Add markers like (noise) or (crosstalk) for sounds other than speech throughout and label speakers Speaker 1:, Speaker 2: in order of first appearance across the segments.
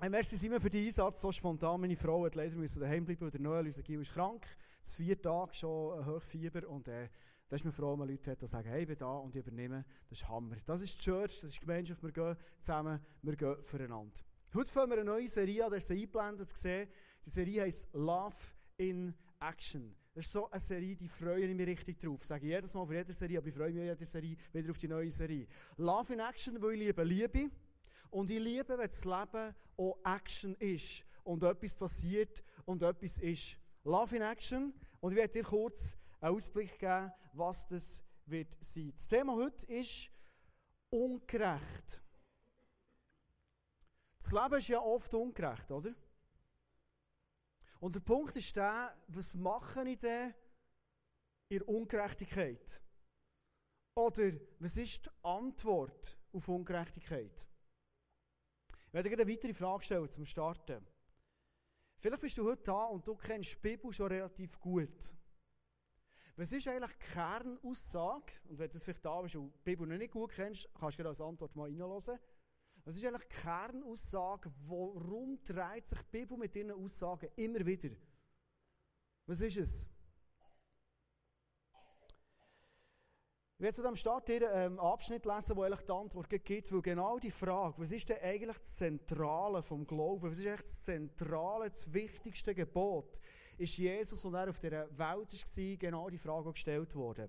Speaker 1: Hey, merci Simon für den Einsatz, so spontan. Meine Frau hat leider müssen daheim bleiben, weil der Noel, unser Gil, ist krank. Jetzt vier Tage schon Hochfieber und äh, da ist mir froh, wenn man Leute hat, die sagen, hey, ich bin da und ich übernehme. Das ist Hammer. Das ist die Church, das ist die Gemeinschaft. Wir gehen zusammen, wir gehen füreinander. Heute fangen wir eine neue Serie an, da ist eingeblendet gesehen. Die Serie heisst Love in Action. Das ist so eine Serie, die freue ich mich richtig drauf. Sage ich jedes Mal für jede Serie, aber ich freue mich jede Serie wieder auf die neue Serie. Love in Action, weil ich liebe Liebe. Und ich liebe, wenn das Leben auch Action ist und etwas passiert und etwas ist. Love in Action. Und ich werde dir kurz einen Ausblick geben, was das wird sein. Das Thema heute ist ungerecht. Das Leben ist ja oft ungerecht, oder? Und der Punkt ist der, was mache ich denn in Ungerechtigkeit? Oder was ist die Antwort auf Ungerechtigkeit? Ich werde dir eine weitere Frage stellen zum Starten. Vielleicht bist du heute da und du kennst die Bibel schon relativ gut. Was ist eigentlich die Kernaussage? Und wenn du es vielleicht da bist und die Bibel noch nicht gut kennst, kannst du dir als Antwort mal reinhören. Was ist eigentlich die Kernaussage? Warum dreht sich die Bibel mit diesen Aussagen immer wieder? Was ist es? Ich werde zu dem Start hier einen ähm, Abschnitt lesen, wo eigentlich die Antwort gibt, weil genau die Frage, was ist denn eigentlich das Zentrale vom Glauben, was ist eigentlich das Zentrale, das wichtigste Gebot, ist Jesus, und er auf dieser Welt war, genau die Frage gestellt worden.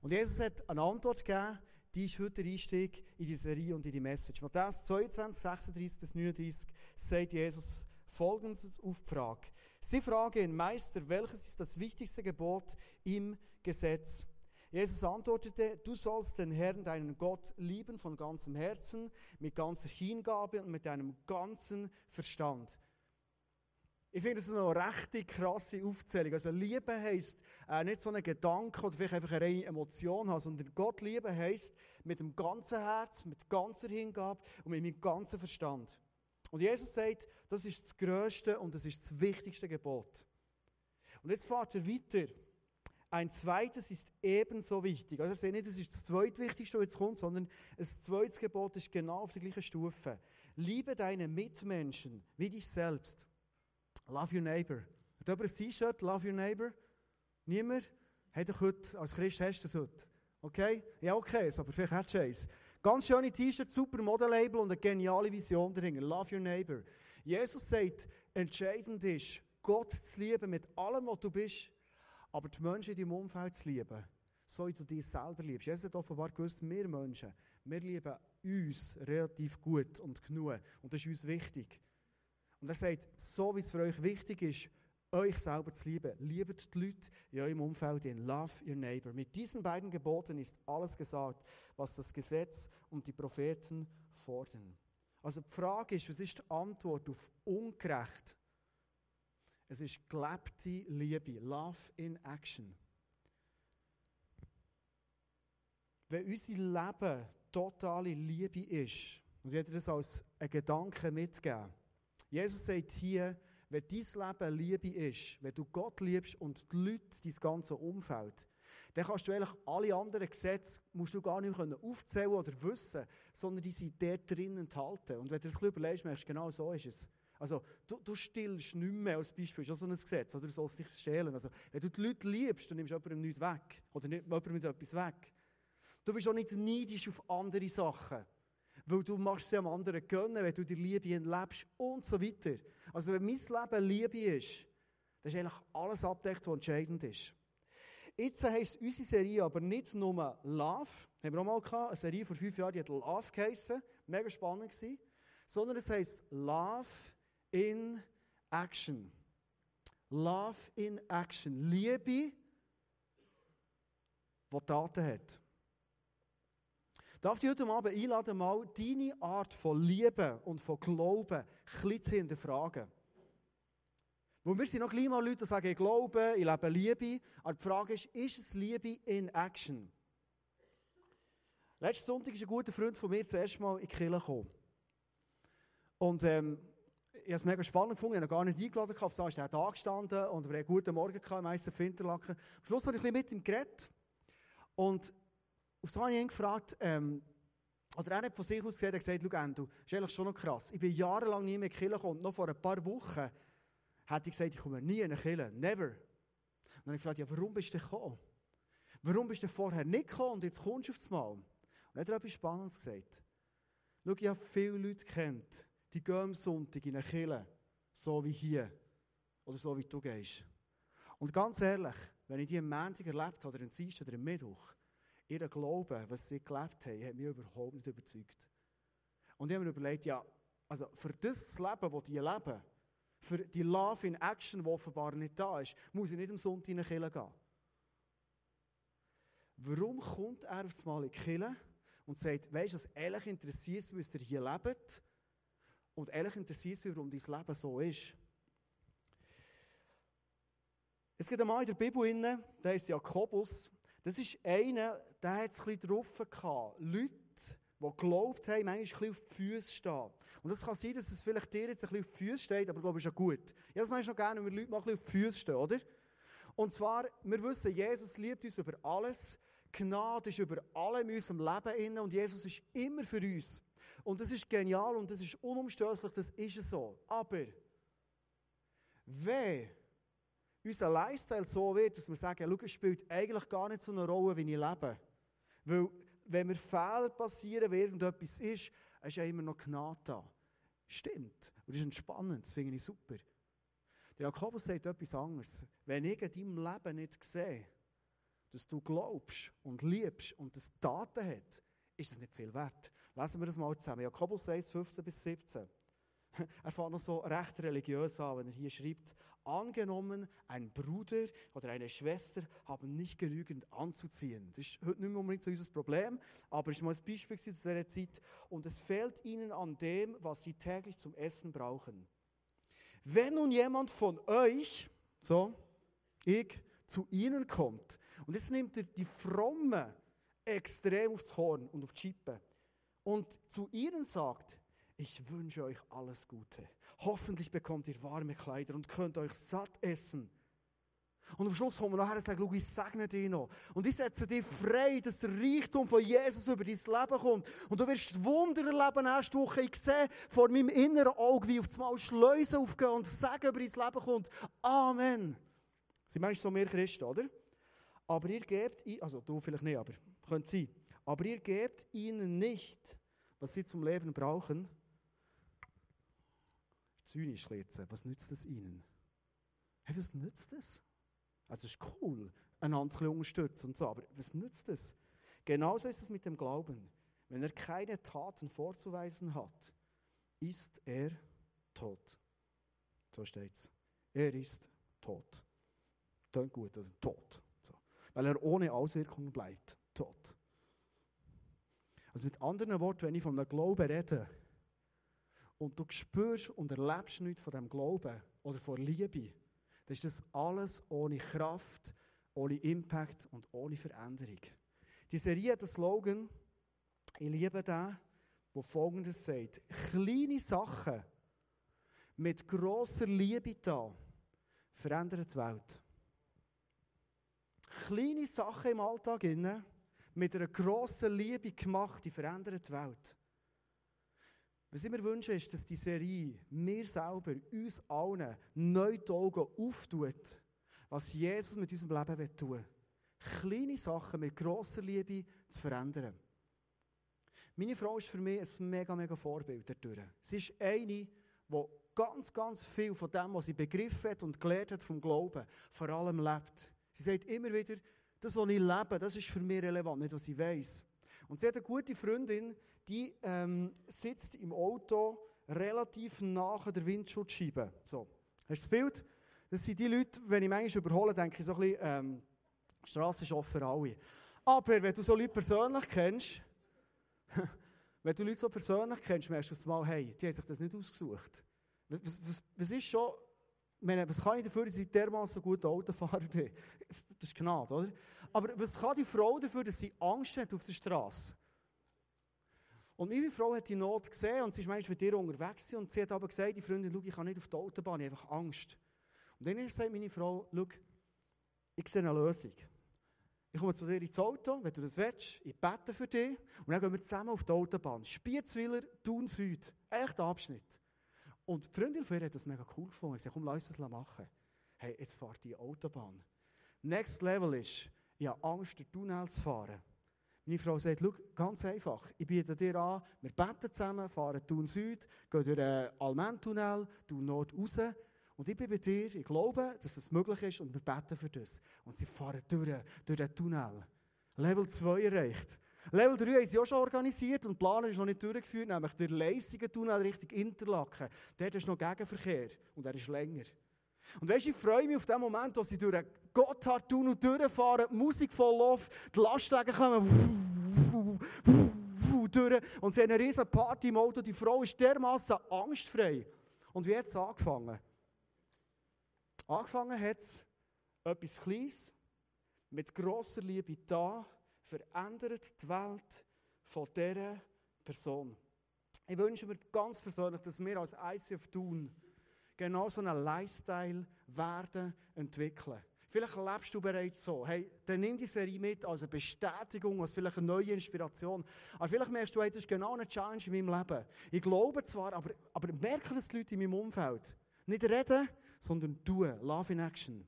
Speaker 1: Und Jesus hat eine Antwort gegeben, die ist heute der Einstieg in die Serie und in die Message. Matthäus 22, 36 bis 39 sagt Jesus folgendes auf die Frage. Sie fragen Meister, welches ist das wichtigste Gebot im Gesetz? Jesus antwortete, du sollst den Herrn, deinen Gott, lieben von ganzem Herzen, mit ganzer Hingabe und mit deinem ganzen Verstand. Ich finde das eine recht krasse Aufzählung. Also Liebe heisst äh, nicht so ein Gedanke oder vielleicht einfach eine reine Emotion haben, sondern Gott lieben heisst mit dem ganzen Herz, mit ganzer Hingabe und mit meinem ganzen Verstand. Und Jesus sagt, das ist das größte und das ist das wichtigste Gebot. Und jetzt fährt er weiter. Ein zweites ist ebenso wichtig. Also, seht nicht, das ist das zweitwichtigste, was jetzt kommt, sondern das zweite Gebot ist genau auf der gleichen Stufe. Liebe deine Mitmenschen wie dich selbst. Love your neighbor. Hat jemand ein T-Shirt? Love your neighbor? Niemand? Hey, doch heute, als Christ hast du das heute. Okay? Ja, okay, aber vielleicht hast du eins. Ganz schöne T-Shirt, super Modelabel und eine geniale Vision dahinter. Love your neighbor. Jesus sagt, entscheidend ist, Gott zu lieben mit allem, was du bist aber die Menschen in deinem Umfeld zu lieben, so wie du dich selber liebst. Jesus hat offenbar gewusst, wir Menschen, wir lieben uns relativ gut und genug. Und das ist uns wichtig. Und er sagt, so wie es für euch wichtig ist, euch selber zu lieben, liebet die Leute in eurem Umfeld in Love your neighbor. Mit diesen beiden Geboten ist alles gesagt, was das Gesetz und die Propheten fordern. Also die Frage ist, was ist die Antwort auf ungerecht? Es ist gelebte Liebe, Love in Action. Wenn unser Leben totale Liebe ist, und ich werde das als einen Gedanken mitgeben, Jesus sagt hier, wenn dein Leben Liebe ist, wenn du Gott liebst und die Leute, dein ganze Umfeld, dann kannst du eigentlich alle anderen Gesetze musst du gar nicht aufzählen oder wissen, sondern die sind dort drin enthalten. Und wenn du das überlegst, merkst du, genau so ist es. Also, du, du stillst nicht mehr als Beispiel, das ist auch so ein Gesetz, oder du sollst dich stehlen. Also, wenn du die Leute liebst, dann nimmst du jemandem nichts weg. Oder nimmst jemandem etwas weg. Du bist auch nicht neidisch auf andere Sachen. Weil du machst sie am anderen gönnen, wenn du die Liebe lebst und so weiter. Also, wenn mein Leben Liebe ist, dann ist eigentlich alles abdeckt, was entscheidend ist. Jetzt heisst unsere Serie aber nicht nur Love, haben wir auch mal gehabt, eine Serie vor fünf Jahren, die hat Love geheissen, mega spannend gewesen, sondern es heisst Love in Action. Love in Action. Liebe, die Taten hat. Darf ich heute Abend einladen, mal deine Art von Liebe und von Glauben ein zu hinterfragen? Wo wir sind noch gleich mal Leute, die sagen, ich glaube, ich lebe Liebe. Aber die Frage ist, ist es Liebe in Action? Letzten Sonntag ist ein guter Freund von mir zuerst mal in die Kirche gekommen. Und ähm, ich es mega spannend gefunden, ich habe gar nicht eingeladen, auf so ist er da gestanden und wir haben guten Morgen gehabt, meistens Finterlaken. Am Schluss habe ich ein mit ihm geredet und auf so habe ich ihn gefragt, ähm, oder er hat von sich aus gesehen, er gesagt, schau, Endo, das ist eigentlich schon noch krass. Ich bin jahrelang nie mehr in die Kirche gekommen noch vor ein paar Wochen hätte ich gesagt, ich komme nie in eine. Never. Und dann habe ich gefragt, ja, warum bist du gekommen? Warum bist du vorher nicht gekommen und jetzt kommst du aufs Mal? Und dann hat er etwas Spannendes gesagt. Schau, ich habe viele Leute kennt, die gehen am Sonntag in eine Kirche, so wie hier. Oder so wie du gehst. Und ganz ehrlich, wenn ich die am Montag erlebt habe, oder am Dienstag oder am Mittwoch, ihr Glauben, was sie gelebt haben, hat mich überhaupt nicht überzeugt. Und ich habe mir überlegt, ja, also für das Leben, das die leben, für die Love in Action, die offenbar nicht da ist, muss ich nicht am Sonntag in eine Kirche gehen. Warum kommt er aufs Mal in die Kirche und sagt, weißt du, was ehrlich interessiert was ihr hier lebt? Und ehrlich interessiert mich, warum dein Leben so ist. Es gibt einmal in der Bibel, der ist Jakobus, das ist einer, der hat es ein bisschen drauf gehabt. Leute, die geglaubt haben, manchmal ein bisschen auf die Füße stehen. Und es kann sein, dass es vielleicht dir jetzt ein bisschen auf die Füße steht, aber ich glaube, es ist ja gut. Ja, das meinst du noch gerne, wenn wir Leute mal ein bisschen auf die Füße stehen, oder? Und zwar, wir wissen, Jesus liebt uns über alles. Gnade ist über allem in unserem Leben inne und Jesus ist immer für uns. Und das ist genial und das ist unumstößlich, das ist so. Aber, wenn unser Lifestyle so wird, dass wir sagen, schau, es spielt eigentlich gar nicht so eine Rolle, wie ich lebe. Weil, wenn mir Fehler passieren, wie irgendetwas ist, ist ja immer noch Gnade da. Stimmt. Und das ist entspannend, das finde ich super. Der Jakobus sagt etwas anderes. Wenn ich in deinem Leben nicht sehe, dass du glaubst und liebst und das Taten hat, ist das nicht viel wert. Lesen wir das mal zusammen. Jakobus 6, 15 bis 17. (laughs) Er fängt noch so recht religiös an, wenn er hier schreibt, angenommen, ein Bruder oder eine Schwester haben nicht genügend anzuziehen. Das ist heute nicht mehr unbedingt so unser Problem, aber es ist mal ein Beispiel zu dieser Zeit. Und es fehlt ihnen an dem, was sie täglich zum Essen brauchen. Wenn nun jemand von euch, so, ich, zu ihnen kommt, und jetzt nimmt er die Fromme extrem aufs Horn und auf die Schippe und zu ihnen sagt, ich wünsche euch alles Gute. Hoffentlich bekommt ihr warme Kleider und könnt euch satt essen. Und am Schluss kommen wir nachher und sagen, ich segne dich noch. Und ich setze dich frei, dass der Reichtum von Jesus über dein Leben kommt. Und du wirst Wunder erleben nächste Woche. Ich sehe vor meinem inneren Auge, wie auf einmal Schleusen aufgehen und Segen über dein Leben kommt. Amen. Sie meinst so mehr Christen, oder? Aber ihr gebt, also du vielleicht nicht, aber könnte sein. Aber ihr gebt ihnen nicht, was sie zum Leben brauchen, zynisch jetzt, was nützt es ihnen? Hey, was nützt es? Also es ist cool, einander unterstützen und so, aber was nützt es? Genauso ist es mit dem Glauben. Wenn er keine Taten vorzuweisen hat, ist er tot. So steht's. Er ist tot. Klingt gut, also tot. So. Weil er ohne Auswirkungen bleibt. Tot. Also mit anderen Worten, wenn ich von einem Glauben rede, und du spürst und erlebst nichts von dem Glauben oder von Liebe, dann ist das alles ohne Kraft, ohne Impact und ohne Veränderung. Die Serie hat einen Slogan, ich liebe den, wo folgendes sagt: Kleine Sachen mit grosser Liebe da verändern die Welt. Kleine Sachen im Alltag mit einer grossen Liebe gemacht, die verändern die Welt. Was ich mir wünsche, ist, dass die Serie mir selber, uns allen, neu die Augen auftut, was Jesus mit unserem Leben tun will. Kleine Sachen mit grosser Liebe zu verändern. Meine Frau ist für mich ein mega, mega Vorbild dadurch. Sie ist eine, die ganz, ganz viel von dem, was sie begriffen hat und gelernt hat vom Glauben, vor allem lebt. Sie sagt immer wieder, das, was ich lebe, das ist für mich relevant, nicht was ich weiß. Und sie hat eine gute Freundin, die ähm, sitzt im Auto relativ nach der Windschutzscheibe. So. Hast du das Bild? Das sind die Leute, wenn ich manchmal überhole, denke ich so ein bisschen, ähm, Straße ist offen für alle. Aber wenn du so Leute persönlich kennst, (laughs) wenn du Leute so persönlich kennst, merkst du mal, hey, die haben sich das nicht ausgesucht. Was, was, was ist schon, meine, was kann ich dafür, dass ich dermaßen gut Autofahrer bin? Das ist Gnade, oder? Aber was kann die Frau dafür, dass sie Angst hat auf der Straße? Und meine Frau hat die Not gesehen und sie ist manchmal mit ihr unterwegs und sie hat aber gesagt, die Freundin, schau, ich kann nicht auf die Autobahn, ich habe einfach Angst. Und dann sagt meine Frau, schau, ich sehe eine Lösung. Ich komme zu dir ins Auto, wenn du das willst, ich bete für dich und dann gehen wir zusammen auf die Autobahn. Spiezwiller, Thun Süd, echt Abschnitt. Und die Freundin von ihr hat das mega cool gefunden. Ich sagte, komm, lass uns das machen. Hey, jetzt fahrt die Autobahn. Next Level ist, ich habe Angst, den Tunnel zu fahren. Meine Frau sagt, schau, ganz einfach, ich biete dir an, wir beten zusammen, fahren Thun Süd, gehen durch den Almentunnel, Thun Nord raus. Und ich bin bei dir, ich glaube, dass das möglich ist und wir beten für das. Und sie fahren durch, durch den Tunnel. Level 2 erreicht. Level 3 haben sie auch schon organisiert und der Plan ist noch nicht durchgeführt, nämlich der Leisigen Tunnel Richtung Interlaken. Dort ist noch Gegenverkehr und er ist länger. Und weißt ich freue mich auf den Moment, wo sie durch den Gotthard-Tunnel durchfahren, die Musik voll läuft, die Lastwagen kommen durch und sie haben eine riesen Party im Auto. Die Frau ist dermaßen angstfrei. Und wie hat es angefangen? Angefangen hat es etwas Kleines, mit grosser Liebe da, verändert die Welt von dieser Person. Ich wünsche mir ganz persönlich, dass wir als ICF tun, genau so einen Lifestyle werden entwickeln. Vielleicht lebst du bereits so. Hey, dann nimm die Serie mit als eine Bestätigung, als vielleicht eine neue Inspiration. Aber vielleicht merkst du, hey, das ist genau eine Challenge in meinem Leben. Ich glaube zwar, aber, aber merke das die Leute in meinem Umfeld. Nicht reden, sondern tun. Love in Action.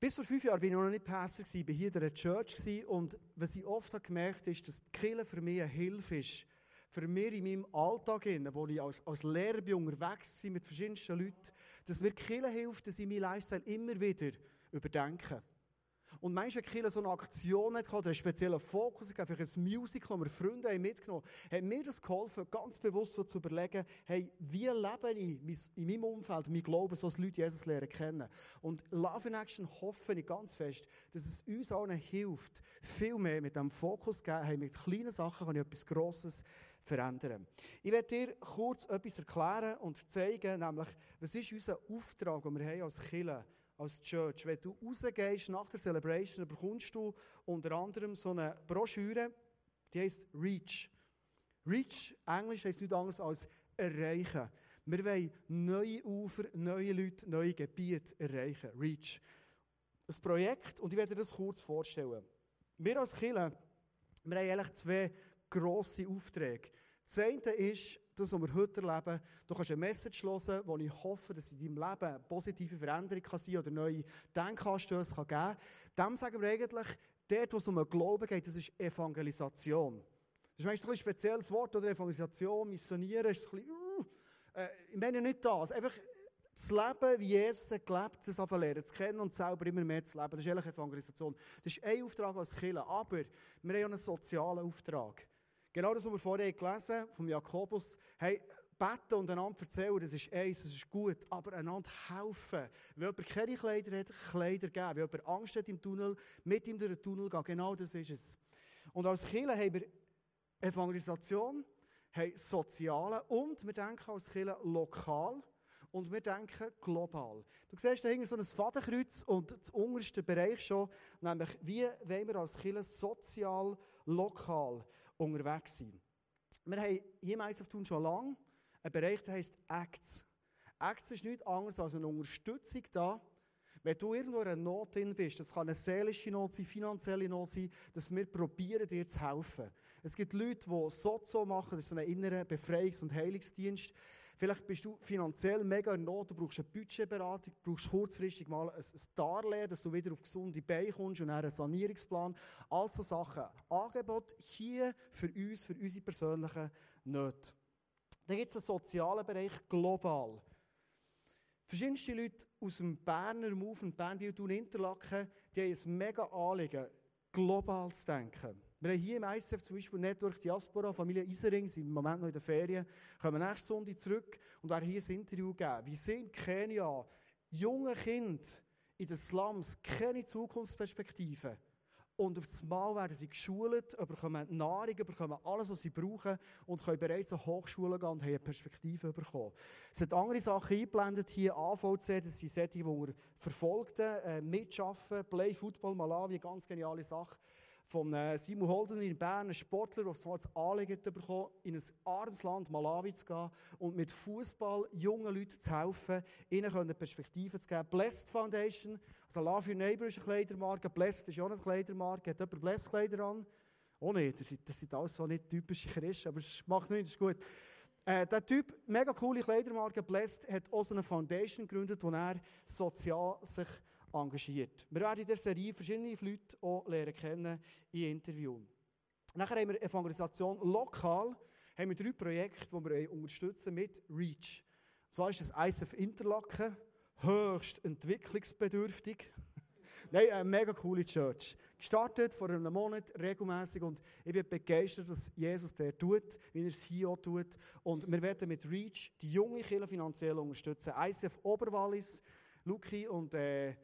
Speaker 1: Bis vor fünf Jahren war ich noch nicht Pastor, ich war hier in der Church und was ich oft gemerkt habe, ist, dass die Kirche für mich eine Hilfe ist, für mich in meinem Alltag, wo ich als, als Lehrer bin, unterwegs bin mit verschiedensten Leuten, dass mir Kirche hilft, dass ich meinen Lifestyle immer wieder überdenke. Und manchmal, wenn Kirche so eine Aktion hat, oder einen speziellen Fokus, einfach ein Musical, das wir Freunde haben mitgenommen hat mir das geholfen, ganz bewusst so zu überlegen, hey, wie lebe ich in meinem Umfeld, mein Glauben, so dass Leute Jesus lernen kennen. Und Love in Action hoffe ich ganz fest, dass es uns allen hilft, viel mehr mit dem Fokus zu geben, hey, mit kleinen Sachen kann ich etwas Grosses verändern. Ich werde dir kurz etwas erklären und zeigen, nämlich, was ist unser Auftrag, den wir haben als Kirche, als Church. Wenn du rausgehst nach der Celebration, bekommst du unter anderem so eine Broschüre, die heißt Reach. Reach, Englisch heißt nichts anderes als erreichen. Wir wollen neue Ufer, neue Leute, neue Gebiete erreichen. Reach. Ein Projekt, und ich werde dir das kurz vorstellen. Wir als Kirche, wir haben eigentlich zwei grosse Aufträge. Das eine ist, das, was wir heute erleben, du kannst eine Message hören, wo ich hoffe, dass in deinem Leben eine positive Veränderung kann sein oder neue Denkanstöße kann geben kann. Dem sagen wir eigentlich, dort, wo es um den Glauben geht, das ist Evangelisation. Das ist meistens ein spezielles Wort, oder? Evangelisation, Missionieren, ist ein bisschen, uh, äh, ich meine nicht das. Einfach das Leben, wie Jesus gelebt das einfach lernen zu kennen und selber immer mehr zu leben. Das ist eigentlich Evangelisation. Das ist ein Auftrag als Kirche. Aber wir haben auch einen sozialen Auftrag. Genau das, was wir vorher gelesen haben, vom Jakobus. Hey, beten und einander erzählen, das ist eins, das ist gut. Aber einander helfen. Wenn jemand keine Kleider hat, Kleider geben. Wenn jemand Angst hat im Tunnel, mit ihm durch den Tunnel gehen. Genau das ist es. Und als Kirche haben wir Evangelisation, haben Soziale und wir denken als Kirche lokal und wir denken global. Du siehst da hinten so ein Fadenkreuz und das unterste Bereich schon, nämlich wie wollen wir als Kirche sozial, lokal unterwegs sein. Wir haben hier ISF Tun schon lange einen Bereich, der heisst Acts. Acts ist nichts anderes als eine Unterstützung da, wenn du irgendwo in einer Not drin bist, das kann eine seelische Not sein, finanzielle Not sein, dass wir probieren, dir zu helfen. Es gibt Leute, die Sozo machen, das ist so ein innerer Befreiungs- und Heilungsdienst. Vielleicht bist du finanziell mega in Not, du brauchst eine Budgetberatung, du brauchst kurzfristig mal ein, Darlehen, dass du wieder auf gesunde Beine kommst und einen Sanierungsplan. All so Sachen. Angebot hier für uns, für unsere persönlichen Nöte. Dann gibt es einen sozialen Bereich global. Verschiedenste Leute aus dem Berner Move und Bernbild und Interlaken, die haben ein mega Anliegen, global zu denken. Wir haben hier im ICF zum Beispiel Network Diaspora, Familie Isering, sind im Moment noch in der Ferien, kommen nächste Sonntag zurück und werden hier ein Interview geben. Wie sind Kenia junge Kinder in den Slums keine Zukunftsperspektive? Und auf das Mal werden sie geschult, bekommen Nahrung, bekommen alles, was sie brauchen und können bereits an Hochschulen gehen und haben eine Perspektive bekommen. Es hat andere Sachen eingeblendet hier, AVC, das sind solche, die wir Verfolgten äh, mitschaffen, Play Football Malawi, ganz geniale Sache von äh, Simon Holden in Bern, ein Sportler, der das Anliegen bekommen in ein armes Land, Malawi zu gehen und mit Fußball jungen Leuten zu helfen, ihnen eine Perspektive zu geben. Blessed Foundation, also Love Your Neighbor ist eine Kleidermarke, Blessed ist auch eine Kleidermarke. Hat jemand Blessed Kleider an? Oh nein, das sind, das sind alles so nicht typische Christen, aber es macht nichts, ist gut. Äh, der Typ, mega coole Kleidermarke Blessed, hat auch so eine Foundation gegründet, wo er sozial sich engagiert. Wir werden in der Serie verschiedene Leute auch lernen kennen in Interviews. Nachher haben wir Evangelisation lokal, haben wir drei Projekte, die wir unterstützen mit REACH. Und zwar ist das ISF Interlaken, höchst entwicklungsbedürftig. (laughs) Nein, eine mega coole Church. Gestartet vor einem Monat regelmäßig und ich bin begeistert, was Jesus der tut, wie er es hier auch tut. Und wir werden mit REACH die junge Kirche finanziell unterstützen. ICF Oberwallis, Luki und äh,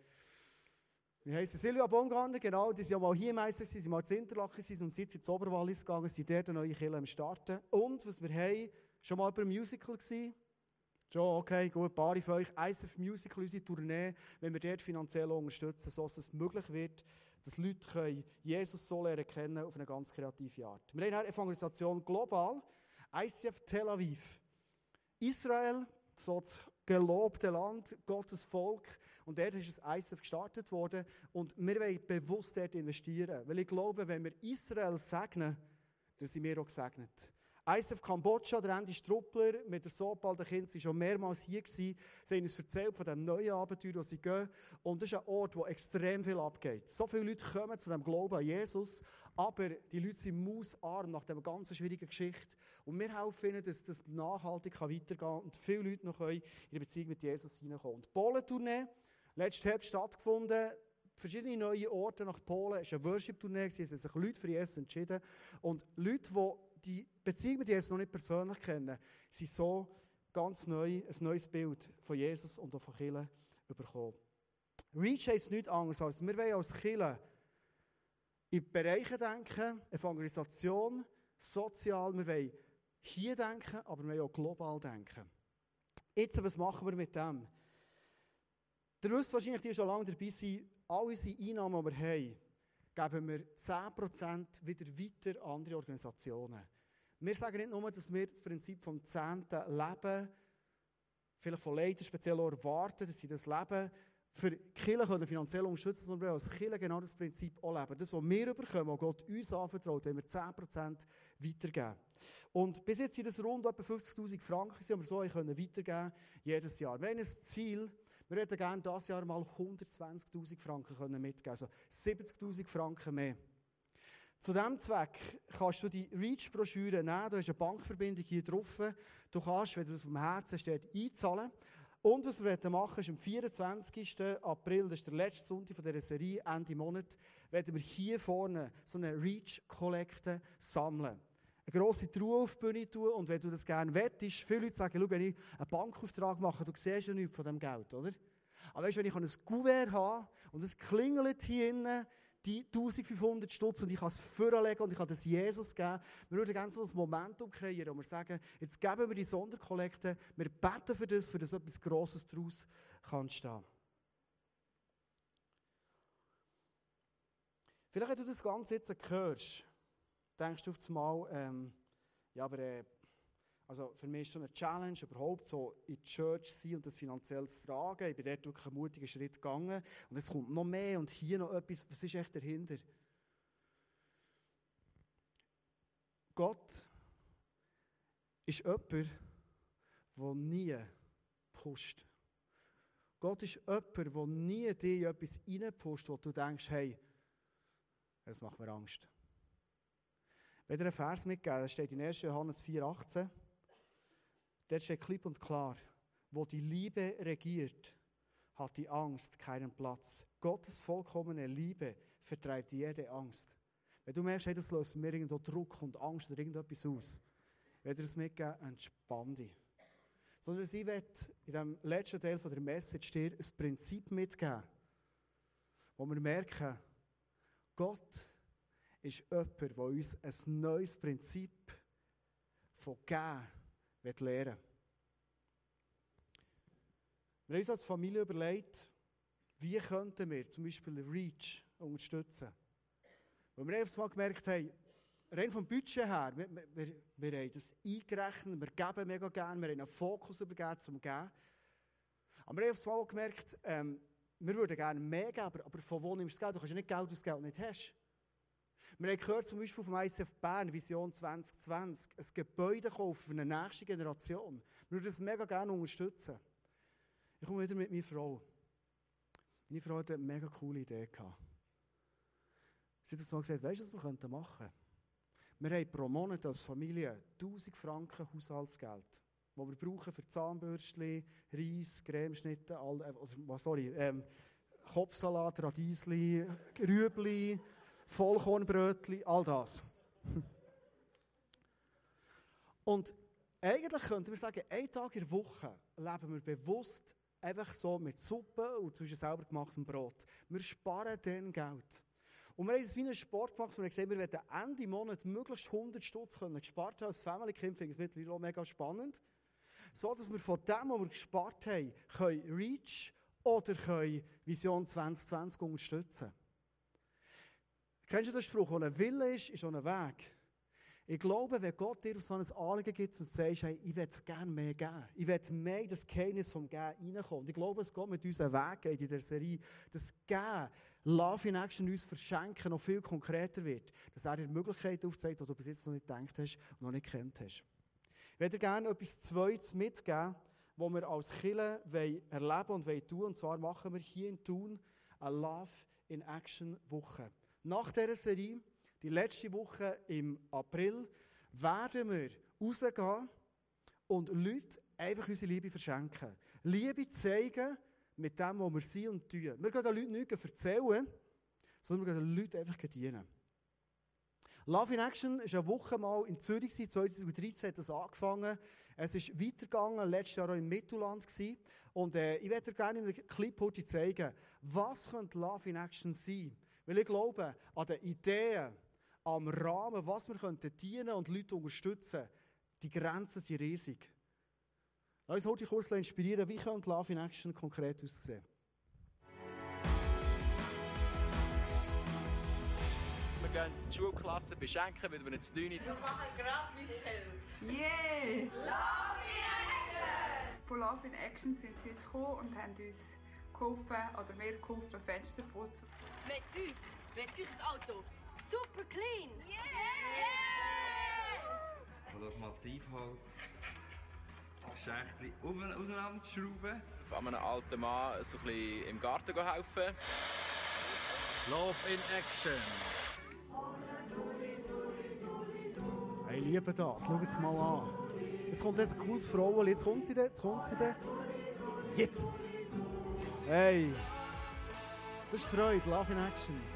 Speaker 1: wie heisst sie? Silvia Baumgartner, genau, die sind ja mal hier im Meister, sie sind mal zu Interlaken und sind jetzt Oberwallis gegangen, sind dort eine neue Kirche am Starten. Und, was wir haben, schon mal beim Musical gewesen. Schon, okay, gut, ein paar von euch. ISF Musical, unsere Tournee, wenn wir dort finanziell unterstützen, so dass es möglich wird, dass Leute können Jesus so lernen kennen auf eine ganz kreative Art. Wir haben eine Evangelisation global. ICF Tel Aviv. Israel, so das gelobte Land, Gottes Volk. Und dort ist ein ISF gestartet worden. Und wir wollen bewusst dort investieren. Weil ich glaube, wenn wir Israel segnen, dann sind wir auch gesegnet. ISF Kambodscha, der Andy Struppler mit der Sopal, der Kind, sind schon mehrmals hier gewesen. Sie haben uns erzählt von dem neuen Abenteuer, wo sie gehen. Und das ist ein Ort, wo extrem viel abgeht. So viele Leute kommen zu dem Glauben an Jesus, aber die Leute sind mausarm nach dieser ganz schwierigen Geschichte. Und wir helfen ihnen, dass das nachhaltig weitergehen kann und viele Leute noch in die Beziehung mit Jesus hineinkommen. Die Polen-Tournee, letztes Herbst stattgefunden, verschiedene neue Orte nach Polen. Es war eine Worship-Tournee, es haben sich Leute für Jesus entschieden. Und Leute, die die Beziehung mit Jesus noch nicht persönlich kennen, sind so ganz neu, ein neues Bild von Jesus und auch von Kirche bekommen. Reach heisst nichts anderes als, wir wollen als Kirche in Bereiche denken, Evangelisation, sozial, wir wollen hier denken, aber wir wollen auch global denken. Jetzt, was machen wir mit dem? Ihr wisst wahrscheinlich, die schon lange dabei sind, all unsere Einnahmen, die wir haben, geben wir 10% wieder weiter an andere Organisationen. Wir sagen nicht nur, dass wir das Prinzip vom Zehnten leben, vielleicht von Leitern speziell erwarten, dass sie das Leben für Kirche können finanziell unterstützen, sondern wir als Kirche genau das Prinzip auch leben. Das, was wir bekommen, was Gott uns anvertraut, haben wir 10% weitergeben. Und bis jetzt sind das rund etwa 50'000 Franken, die wir so weitergeben können, jedes Jahr. Wir haben ein Ziel, wir hätten gerne dieses Jahr mal 120.000 Franken mitgeben also 70.000 Franken mehr. Zu diesem Zweck kannst du die REACH-Broschüre nehmen, du hast eine Bankverbindung hier drauf, du kannst, wenn du das vom Herzen steht, einzahlen. Und was wir machen ist am 24. April, das ist der letzte Sonntag dieser Serie, Ende Monat, werden wir hier vorne so eine REACH-Kollekte sammeln eine grosse Truhe auf die Bühne tun und wenn du das gerne wettest, viele Leute sagen, schau, wenn ich einen Bankauftrag mache, du siehst ja nichts von dem Geld, oder? Aber weißt, wenn ich ein Kuvert habe und es klingelt hier innen, die 1500 Stutz und ich kann es vorlegen und ich kann das Jesus geben. Wir würden gerne so ein Momentum kreieren, wo wir sagen, jetzt geben wir die Sonderkollekte, wir beten für das, für das etwas Grosses daraus kann entstehen. Vielleicht, wenn du das Ganze jetzt hörst, denkst du auf einmal, ähm, ja, aber äh, also für mich ist schon eine Challenge, überhaupt so in die Church zu sein und das finanziell zu tragen. Ich bin dort wirklich einen mutigen Schritt gegangen und es kommt noch mehr und hier noch etwas. Was ist echt dahinter? Gott ist jemand, der nie pusht. Gott ist jemand, der nie dir etwas reinpusht, wo du denkst, hey, das macht mir Angst. Wenn dir einen Vers mitgeben, das steht in 1. Johannes 4,18. Dort steht klipp und klar, wo die Liebe regiert, hat die Angst keinen Platz. Gottes vollkommene Liebe vertreibt jede Angst. Wenn du merkst, hey, das löst mir irgendwo Druck und Angst oder irgendetwas aus, wenn dir das mitgeben, entspann dich. Sondern ich will in dem letzten Teil der Message dir ein Prinzip mitgeben, wo wir merken, Gott ist jemand, der uns ein neues Prinzip von Geben lernen Wir haben uns als Familie überlegt, wie könnten wir zum Beispiel REACH unterstützen? Und wir haben mal gemerkt, hey, rein vom Budget her, wir, wir, wir haben das eingerechnet, wir geben mega gerne, wir haben einen Fokus übergeben zum Geben. Aber wir haben mal gemerkt, ähm, wir würden gerne mehr geben, aber von wo nimmst du Geld? Du kannst ja nicht Geld aus Geld nicht hast. Wir haben gehört, zum Beispiel vom ICF Bern, Vision 2020, ein Gebäude kaufen für eine nächste Generation. Wir würden das mega gerne unterstützen. Ich komme wieder mit meiner Frau. Meine Frau hatte eine mega coole Idee. Sie hat uns mal gesagt, weißt du, was wir machen könnten? Wir haben pro Monat als Familie 1000 Franken Haushaltsgeld, das wir brauchen für Zahnbürstchen, Reis, Cremeschnitte, all, äh, sorry, ähm, Kopfsalat, Radiesli, Rüebli, Vollkornbrötchen, all das. (laughs) Und eigentlich könnten wir sagen, einen Tag in der Woche leben wir bewusst einfach so mit Suppe und zwischen selber gemachtem Brot. Wir sparen dann Geld. Und wir haben es wie einen Sport gemacht, wir haben gesagt, wir werden Ende Monat möglichst 100 Stutz können gespart haben. Als Family Camp finde ich mittlerweile auch mega spannend. So, dass wir von dem, was wir gespart haben, können Reach oder können Vision 2020 unterstützen. Kennst du den Spruch, wo ein Wille ist, ist auch ein Weg. Ich glaube, wenn Gott dir so ein Anliegen gibt und sagst, hey, ich will gerne mehr geben, ich will mehr in das Geheimnis vom Geben reinkommen. Ich glaube, es geht mit unserem Weg in dieser Serie, das Geben, Love in Action uns verschenken, noch viel konkreter wird. Dass er dir Möglichkeiten aufzeigt, die du bis jetzt noch nicht gedacht hast und noch nicht kennt hast. Ich würde gerne etwas Zweites mitgeben, was wir als Killer erleben und tun Und zwar machen wir hier in Thun eine Love in Action Woche. Nach dieser Serie, die letzte Woche im April, werden wir rausgehen und Leute einfach unsere Liebe verschenken. Liebe zeigen mit dem, was wir sind und tun. Wir gehen den Leuten nichts erzählen, sondern wir gehen den Leuten einfach dienen. Love in Action ist eine Woche mal in Zürich, 2013 hat das angefangen. Es ist weitergegangen, letztes Jahr auch im Mittelland gewesen. Und äh, ich werde dir gerne in einem Clip heute zeigen, was könnte Love in Action sein? Weil ich glaube, an den Ideen, am Rahmen, was wir könnten dienen und Leute unterstützen, die Grenzen sind riesig. Lass uns heute kurz inspirieren, wie könnte Love in Action konkret aussehen?
Speaker 2: Wir gehen die Schulklasse beschenken, weil wir jetzt 9
Speaker 3: Wir machen gratis Help.
Speaker 4: Yeah!
Speaker 3: Love in Action!
Speaker 4: Von Love in Action sind sie jetzt gekommen und haben uns geholfen, oder mir geholfen, Fenster putzen.
Speaker 5: Mit uns wird unser Auto super clean.
Speaker 3: Yeah!
Speaker 5: Yeah!
Speaker 6: Und das Massivholz Schächtchen auseinanderschrauben.
Speaker 2: Von einem alten Mann so ein bisschen im Garten helfen.
Speaker 7: Love in Action.
Speaker 1: Hey, ich liebe das. Schau jetzt mal an. Es kommt jetzt ein cooles Frauenlied. Jetzt kommt sie da. Jetzt kommt sie da. Jetzt. Hey. Das ist Freude. Love in Action.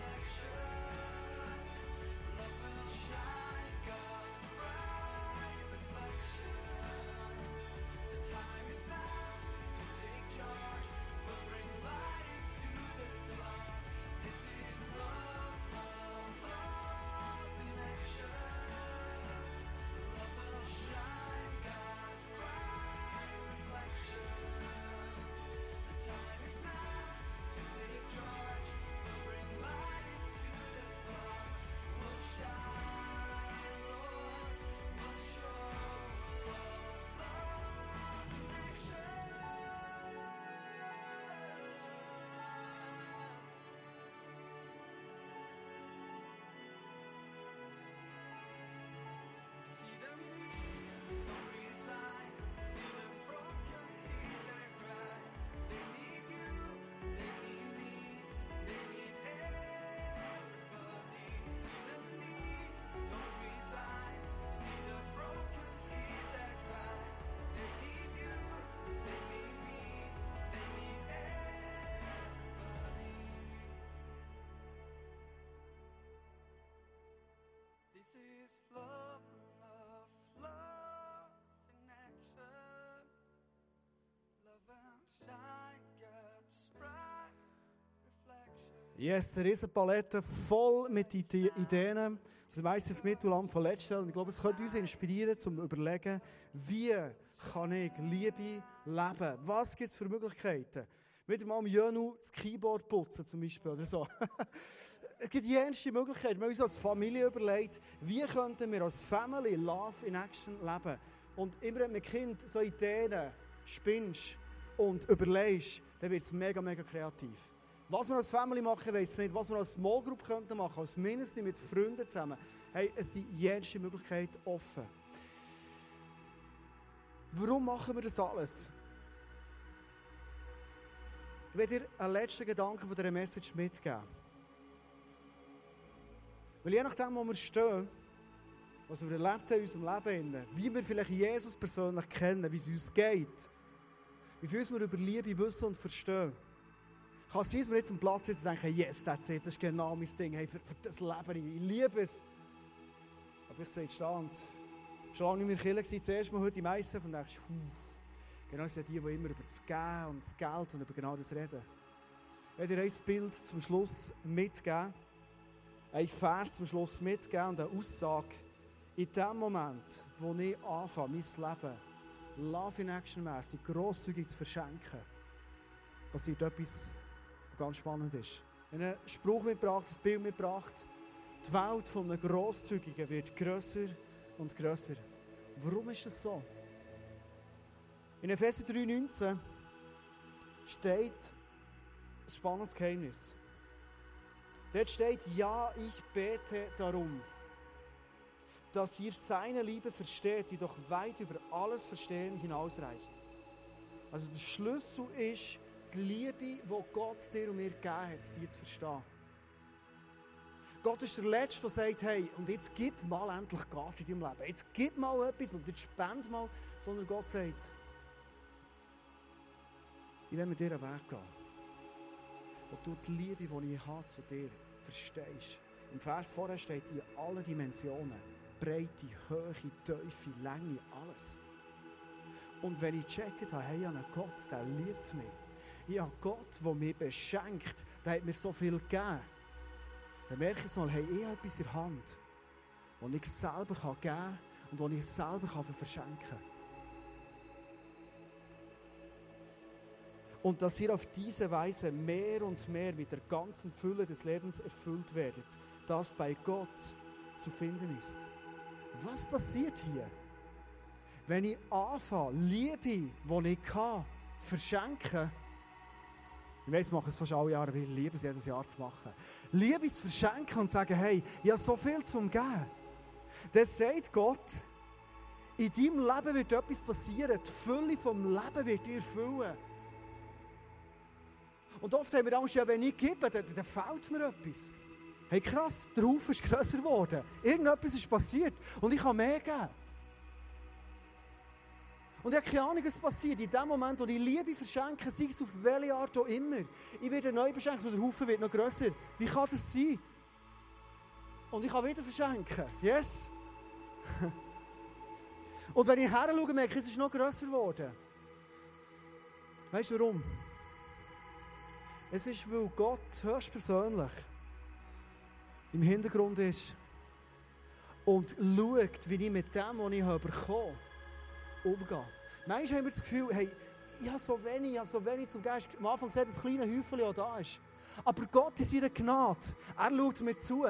Speaker 1: Yes, eine riesen Palette voll mit Ide- Ideen aus dem ICF Mittelland von letztes Jahr. Und ich glaube, es könnte uns inspirieren, zum zu überlegen, wie kann ich Liebe leben? Was gibt es für Möglichkeiten? Wieder mal am Jönu das Keyboard putzen zum Beispiel oder so. (laughs) es gibt die ernste Möglichkeit. Wir haben uns als Familie überlegt, wie könnten wir als Family Love in Action leben. Und immer wenn ein Kind so Ideen spinnst und überlegst, dann wird es mega, mega kreativ. Was wir als Family machen, weiß ich nicht. Was wir als Small Group könnten machen, als Ministry mit Freunden zusammen. Hey, es sind jede Möglichkeit offen. Warum machen wir das alles? Ich will dir einen letzten Gedanken von dieser Message mitgeben. Weil je nachdem, wo wir stehen, was wir erlebt haben in unserem Leben, wie wir vielleicht Jesus persönlich kennen, wie es uns geht, wie viel wir über Liebe wissen und verstehen, kann es sein, dass wir jetzt am Platz sitzen und denken, yes, that's it, das ist genau mein Ding, hey, für, für das Leben, ich, ich liebe es. Aber vielleicht seid stand, schon lange nicht mehr Kirche gewesen, zuerst mal heute im Eisen und denkst, genau sind die, die immer über das Gehen und das Geld und über genau das reden. Ich werde dir ein Bild zum Schluss mitgeben, ein Vers zum Schluss mitgeben und eine Aussage. In dem Moment, wo ich anfange, mein Leben Love in Action mässig grosszügig zu verschenken, passiert etwas, was ganz spannend ist. Einen Spruch mitgebracht, ein Bild mitgebracht. Die Welt von einem Grosszügigen wird grösser und grösser. Warum ist das so? In Epheser 3,19 steht ein spannendes Geheimnis. Dort steht, ja, ich bete darum, dass ihr seine Liebe versteht, die doch weit über alles Verstehen hinausreicht. Also der Schlüssel ist die Liebe, die Gott dir und mir gegeben hat, die zu verstehen. Gott ist der Letzte, der sagt, hey, und jetzt gib mal endlich Gas in deinem Leben. Jetzt gib mal etwas und jetzt spend mal. Sondern Gott sagt, ich will mit dir einen Weg gehen. Wo du die Liebe, die ich habe zu dir, verstehst. Im Vers vorher steht in allen Dimensionen. Breite, Höhe, Tiefe, Länge, alles. Und wenn ich gecheckt habe, hey, Gott, der liebt mich. Habe Gott, der mich beschenkt, der hat mir so viel gegeben. Dann merke ich mal, hey, ich habe etwas in der Hand, das ich selber geben kann und das ich selber verschenken kann. Und dass ihr auf diese Weise mehr und mehr mit der ganzen Fülle des Lebens erfüllt werdet, das bei Gott zu finden ist. Was passiert hier? Wenn ich anfange, Liebe, die ich kann, verschenken, ich weiß, ich mache es fast alle Jahre, weil ich liebe es jedes Jahr zu machen. Liebe zu verschenken und zu sagen, hey, ich habe so viel zum Geben. Dann sagt Gott, in deinem Leben wird etwas passieren. Die Fülle vom Leben wird dir füllen. Und oft haben wir Angst, ja, wenn ich gebe, dann, dann fehlt mir etwas. Hey, krass, der Haufen ist grösser geworden. Irgendetwas ist passiert. Und ich kann mehr geben. Und ich habe keine Ahnung, was passiert. In dem Moment, wo ich Liebe verschenke, sei es auf welche Art auch immer, ich werde neu beschenkt und der Haufen wird noch grösser. Wie kann das sein? Und ich kann wieder verschenken. Yes? (laughs) und wenn ich her schaue, merke ich, es ist noch grösser geworden. Weißt du warum? Es ist, weil Gott höchstpersönlich im Hintergrund ist und schaut, wie ich mit dem, was ich bekommen habe, umgehe. Manchmal haben wir das Gefühl, hey, ich habe so wenig, ich habe so wenig zum Geist. Am Anfang sieht das kleine Häufchen, das da ist. Aber Gott ist seiner Gnade. Er schaut mir zu.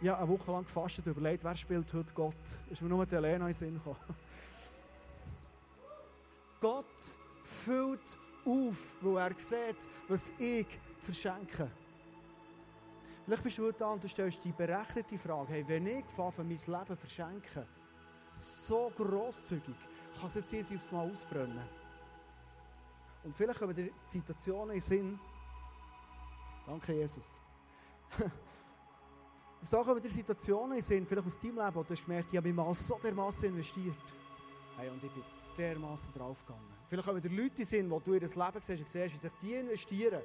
Speaker 1: Ich habe eine Woche lang gefastet und überlegt, wer spielt heute Gott. Ist mir nur die Elena in den Sinn gekommen. (laughs) Gott füllt auf, weil er sieht, was ich verschenke. Vielleicht bist du heute da und du stellst die berechtigte Frage, hey, wenn ich von mein Leben verschenke, so grosszügig, kann es jetzt easy aufs Mal ausbrennen. Und vielleicht kommen dir Situationen in Sinn, danke Jesus, (laughs) so kommen dir Situationen Sinn, vielleicht aus deinem Leben, wo du hast gemerkt, ich habe mich mal so dermaßen investiert. Hey, und ich bin dermaßen draufgegangen. Vielleicht kommen dir Leute Sinn, wo du in das Leben siehst und siehst, wie sich die investieren.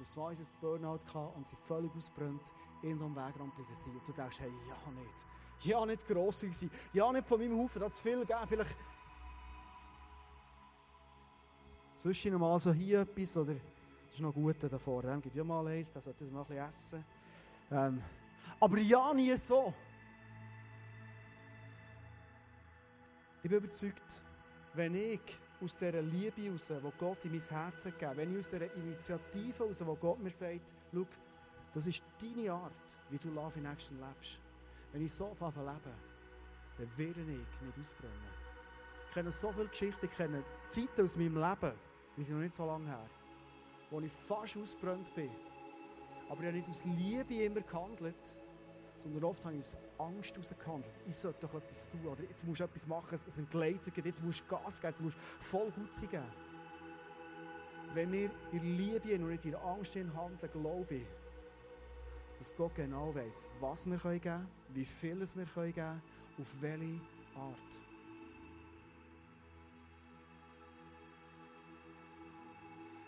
Speaker 1: Und auf einmal ist es Burnout gehabt und sie völlig ausbrennt, irgendwo am Wegrand geblieben sind. Und du denkst, hey, ja nicht. Ja nicht grosszügig sein. Ja nicht von meinem Haufen, das viel geben. Vielleicht zwischen mal so hier etwas oder das ist noch gut davor. Dann gib ja mal eins, dann sollte ich mal ein essen. Ähm, aber ja nie so. Ich bin überzeugt, wenn ich aus dieser Liebe heraus, die Gott in mein Herz gegeben hat, wenn ich aus dieser Initiative heraus, wo Gott mir sagt, schau, Das ist deine Art, wie du Love in Action lebst. Wenn ich so anfange leben, dann werde ich nicht ausbrennen. Ich kenne so viele Geschichten, ich kenne Zeiten aus meinem Leben, die sind noch nicht so lange her, wo ich fast ausbrennt bin. Aber ich habe nicht aus Liebe immer gehandelt, sondern oft habe ich aus Angst heraus gehandelt. Ich sollte doch etwas tun, oder jetzt musst du etwas machen, es entgleitet, jetzt musst du Gas geben, jetzt musst du voll gut sein geben. Wenn wir in Liebe und nicht in Angst handeln, glaube ich, dass Gott genau weiß, was wir geben können, wie viel wir geben können, auf welche Art.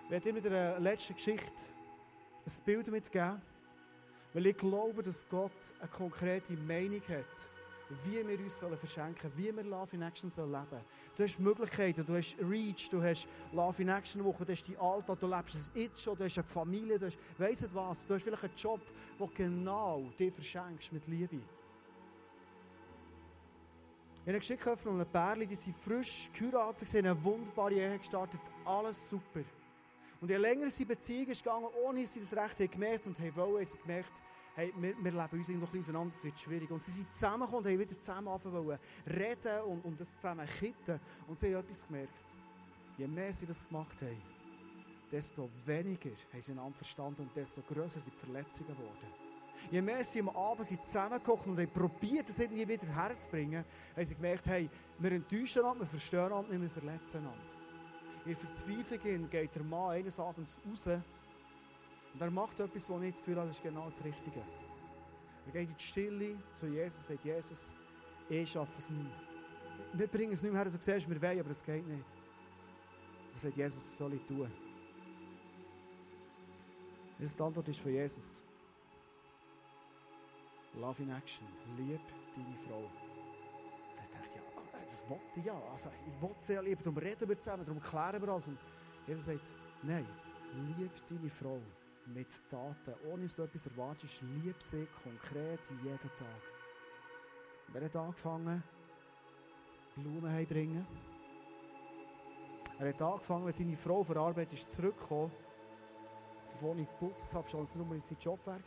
Speaker 1: Ich werde dir mit der letzten Geschichte ein Bild mitgeben, weil ich glaube, dass Gott eine konkrete Meinung hat, wie wir uns verschenken sollen, wie wir Love in Action leben sollen. Du hast Möglichkeiten, du hast Reach, du hast Love in Action Woche, du hast die Alltag, du lebst es jetzt schon, du hast eine Familie, du hast, was, du hast vielleicht einen Job, wo genau dir verschenkst mit Liebe. Ich habe eine Geschichte von einem Pärchen, die sind frisch geheiratet, eine wunderbare Ehe gestartet, alles super. Und je länger sie Beziehung ist gegangen, ohne dass sie das Recht haben gemerkt und haben wollen, haben sie gemerkt, hey, wir, wir leben uns noch ein bisschen auseinander, es wird schwierig. Und sie sind zusammengekommen und haben wieder zusammen angefangen reden und, und das zusammen kitten. Und sie haben etwas gemerkt. Je mehr sie das gemacht haben, desto weniger haben sie einander verstanden und desto grösser sind die Verletzungen geworden. Je mehr sie am Abend zusammengekocht und haben probiert, das irgendwie wieder herzubringen, haben sie gemerkt, hey, wir enttäuschen einander, wir verstehen einander nicht, wir verletzen einander. In Verzweiflung geht der Mann eines Abends raus und er macht etwas, wo ich das Gefühl habe, das ist genau das Richtige. Er geht in die Stille zu Jesus und sagt, Jesus, ich schaffe es nicht mehr. Wir bringen es nicht mehr her, du siehst, wir wollen, aber es geht nicht. Und sagt, Jesus, was soll ich tun? Die Antwort ist von Jesus. Love in Action. Lieb deine Frau. Das wollte ich ja. Also, ich sie ja lieben. Darum reden wir zusammen, darum klären wir alles. Und Jesus sagt, nein, lieb deine Frau mit Taten. Ohne dass du etwas erwartest, lieb sie konkret jeden Tag. Und er hat angefangen, Blumen heimbringen. Er hat angefangen, wenn seine Frau von Arbeit ist zurückgekommen, bevor ich geputzt habe, schon nur sein Job war.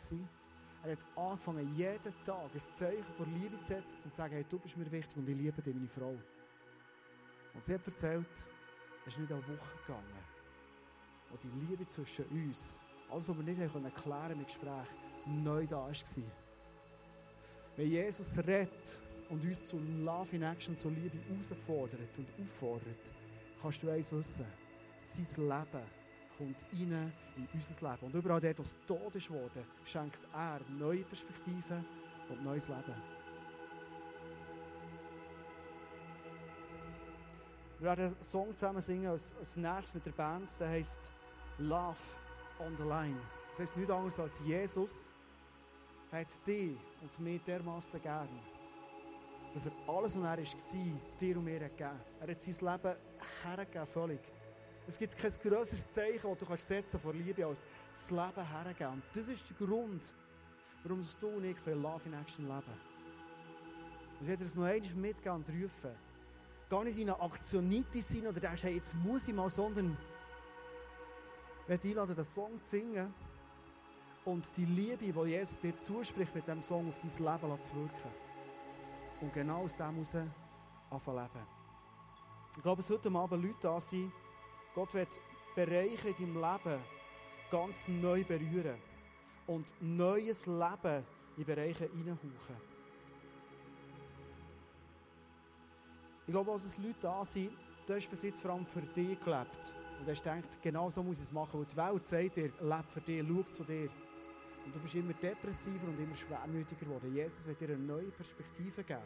Speaker 1: Er hat angefangen, jeden Tag ein Zeichen von Liebe zu setzen und zu sagen, hey, du bist mir wichtig und ich liebe dich, meine Frau. Und sie hat erzählt, es ist nicht eine Woche gegangen, wo die Liebe zwischen uns, alles, was wir nicht haben klären mit Gespräch, neu da war. Wenn Jesus redet und uns zu Love in Action, zu Liebe herausfordert und auffordert, kannst du eins wissen, sein Leben kommt rein in unser Leben. Und überall dort, wo es tot ist worden, schenkt er neue Perspektiven und neues Leben. Wir werden einen Song zusammen singen als, als nächstes mit der Band, der heißt Love on the Line. Das heißt nichts anderes als Jesus, der hat dich und mir dermaßen gern, dass er alles, was er war, dir und mir hat gegeben. Er hat sein Leben hergegeben, völlig. Es gibt kein grösseres Zeichen, das du kannst setzen vor Liebe, als das Leben hergeben. Und das ist der Grund, warum du und ich Love in Action leben können. Und ich es noch einmal mitgeben und rufen. Gar nicht in einer Aktionitis sein oder denkst, hey, jetzt muss ich mal, sondern ich werde einladen, den Song zu singen und die Liebe, die Jesus dir zuspricht, mit diesem Song auf dein Leben zu wirken. Und genau aus dem heraus anfangen leben. Ich glaube, es heute Abend Leute da sind, Gott wird Bereiche in deinem Leben ganz neu berühren und neues Leben in Bereiche hineinhauchen. Ich glaube, als es Leute da sind, du hast bis jetzt vor allem für dich gelebt. Und hast gedacht, genau so muss ich es machen. Und die Welt sagt dir, lebe für dich, schau zu dir. Und du bist immer depressiver und immer schwermütiger geworden. Jesus wird dir eine neue Perspektive geben,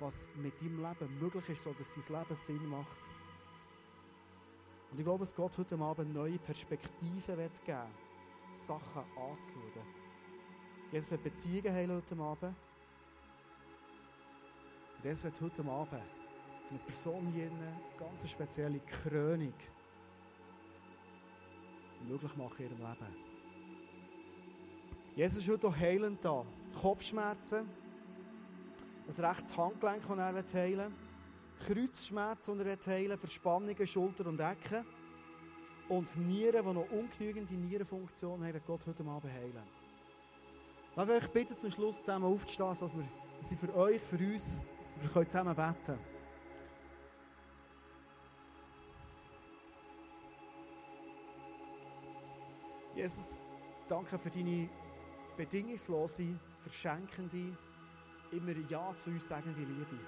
Speaker 1: was mit deinem Leben möglich ist, so dass dein Leben Sinn macht. Und ich glaube, dass Gott heute Abend neue Perspektiven wird geben Sachen anzuschauen. Jesus wird Beziehungen heilen heute Abend. Und Jesus wird heute Abend für eine Person hier eine ganz spezielle Krönung möglich machen in ihrem Leben. Jesus ist heute auch heilend da. Kopfschmerzen, ein rechtes Handgelenk, das er heilen will. Kreuzschmerzen, er heilen Verspannungen, Schulter und Ecken. Und Nieren, die noch ungenügende Nierenfunktion haben, wird Gott heute Abend heilen. Darf ich euch bitten, zum Schluss zusammen aufzustehen, dass, wir, dass ich für euch, für uns, dass wir zusammen beten können. Jesus, danke für deine bedingungslose, verschenkende, immer Ja zu uns sagende Liebe.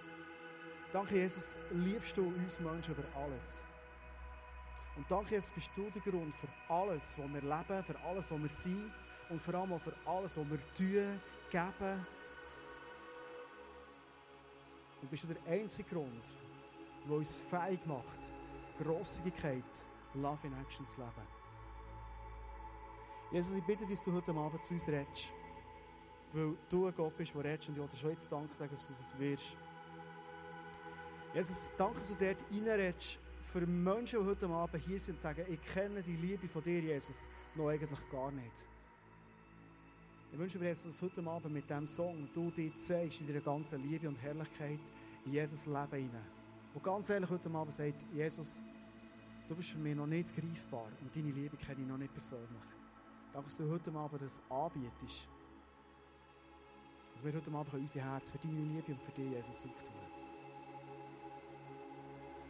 Speaker 1: Danke, Jesus, liebst du uns Menschen über alles. Und danke, Jesus, bist du der Grund für alles, was wir leben, für alles, was wir sind und vor allem auch für alles, was wir tun, geben. Du bist der einzige Grund, der uns fähig macht, Grosszügigkeit, Love in Action zu leben. Jesus, ich bitte dich, dass du heute Abend zu uns redest. Weil du ein Gott bist, der redest und ich wollte schon jetzt Danke sagen, dass du das wirst. Jesus, danke, dass du dort reinredest für Menschen, die heute Abend hier sind und sagen, ich kenne die Liebe von dir, Jesus, noch eigentlich gar nicht. Ich wünsche mir, Jesus, dass heute Abend mit diesem Song du dir zeigst in deiner ganzen Liebe und Herrlichkeit in jedes Leben hinein. Wo ganz ehrlich heute Abend sagt, Jesus, du bist für mich noch nicht greifbar und deine Liebe kenne ich noch nicht persönlich. Danke, dass du heute Abend das anbietest. Und wir heute Abend unser Herz für deine Liebe und für dich, Jesus, auftun.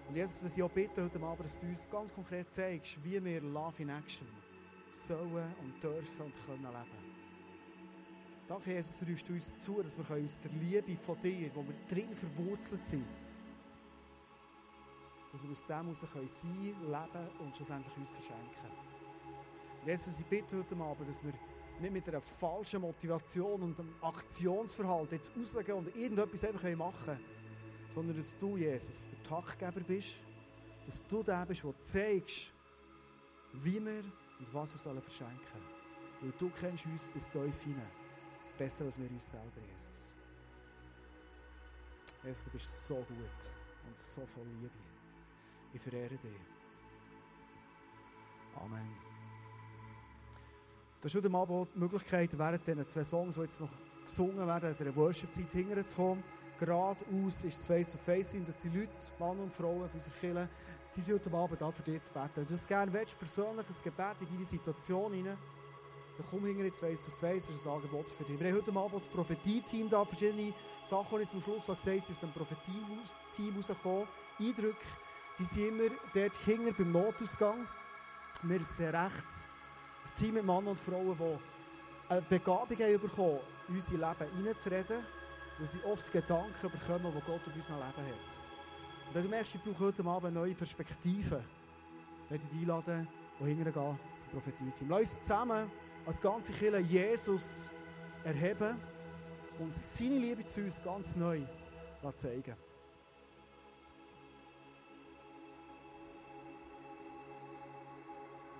Speaker 1: Und Jesus, was ich auch bitte heute Abend, dass du uns ganz konkret zeigst, wie wir Love in Action sollen und dürfen und können leben. Danke, Jesus, rührst du uns zu, dass wir aus der Liebe von dir, wo wir drin verwurzelt sind, dass wir aus dem heraus sein können, leben und schlussendlich uns verschenken. Und Jesus, ich bitte heute Abend, dass wir nicht mit einer falschen Motivation und einem Aktionsverhalten jetzt rausgehen und irgendetwas einfach machen können, sondern dass du, Jesus, der Taktgeber bist, dass du der bist, der zeigst, wie wir und was wir sollen verschenken sollen. Weil du kennst uns bis tief hinein. Besser als wir uns selber, Jesus. Jesus, du bist so gut und so voll Liebe. Ich verehre dich. Amen. Das ist heute die Möglichkeit, während diesen zwei Songs, die jetzt noch gesungen werden, in der Worship-Zeit hinterzukommen. Geradeaus ist es Face-to-Face sind, dass die Leute, Männer und Frauen von unserer Kirche, die sind heute Abend da für dich zu beten. Wenn du das gerne willst, persönlich ein Gebet in deine Situation hinein, dann komm hinter jetzt Face-to-Face, das ist ein Angebot für dich. Wir haben heute Abend das Prophetie-Team da, verschiedene Sachen, die ich zum Schluss gesagt habe, aus dem Prophetie-Team rausgekommen. Eindrücke, die sind immer dort hinten beim Notausgang. Wir sind rechts ein Team mit Männern und Frauen, die eine Begabung haben bekommen, in unser Leben hineinzureden, weil sie oft Gedanken bekommen, die Gott über unser Leben hat. Und wenn du merkst, ich brauche heute Abend neue Perspektiven, dann ich dich einladen, wohin gehen zum Prophetie-Team. Lass uns zusammen als ganze Kirche Jesus erheben und seine Liebe zu uns ganz neu zeigen.